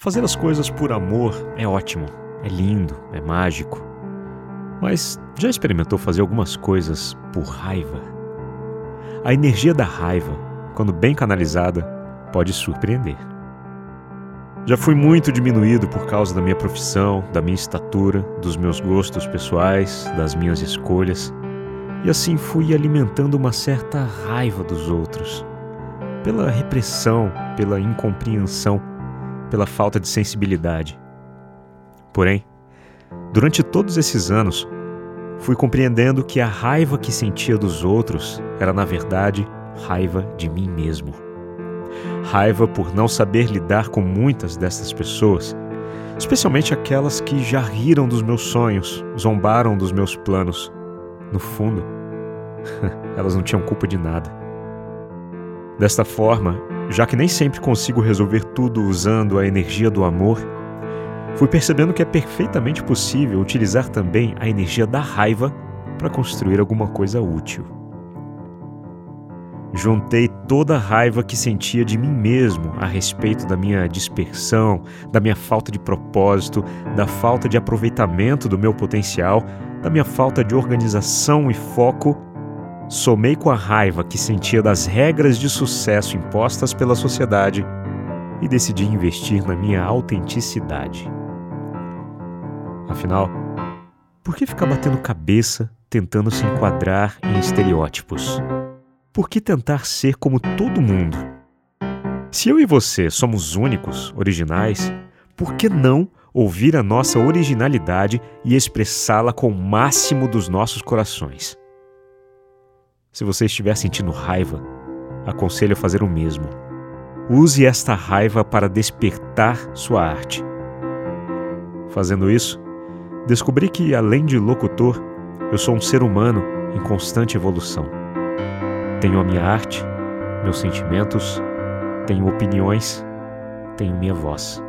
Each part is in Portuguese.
Fazer as coisas por amor é ótimo, é lindo, é mágico. Mas já experimentou fazer algumas coisas por raiva? A energia da raiva, quando bem canalizada, pode surpreender. Já fui muito diminuído por causa da minha profissão, da minha estatura, dos meus gostos pessoais, das minhas escolhas, e assim fui alimentando uma certa raiva dos outros, pela repressão, pela incompreensão, pela falta de sensibilidade. Porém, durante todos esses anos, fui compreendendo que a raiva que sentia dos outros era, na verdade, raiva de mim mesmo. Raiva por não saber lidar com muitas dessas pessoas, especialmente aquelas que já riram dos meus sonhos, zombaram dos meus planos. No fundo, elas não tinham culpa de nada. Desta forma, já que nem sempre consigo resolver tudo usando a energia do amor, fui percebendo que é perfeitamente possível utilizar também a energia da raiva para construir alguma coisa útil. Juntei toda a raiva que sentia de mim mesmo a respeito da minha dispersão, da minha falta de propósito, da falta de aproveitamento do meu potencial, da minha falta de organização e foco. Somei com a raiva que sentia das regras de sucesso impostas pela sociedade e decidi investir na minha autenticidade. Afinal, por que ficar batendo cabeça tentando se enquadrar em estereótipos? por que tentar ser como todo mundo? Se eu e você somos únicos, originais, por que não ouvir a nossa originalidade e expressá-la com o máximo dos nossos corações? Se você estiver sentindo raiva, aconselho a fazer o mesmo. Use esta raiva para despertar sua arte. Fazendo isso, descobri que, além de locutor, eu sou um ser humano em constante evolução. Tenho a minha arte, meus sentimentos, tenho opiniões, tenho minha voz.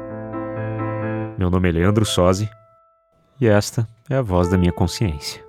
Meu nome é Leandro Sozzi e esta é a voz da minha consciência.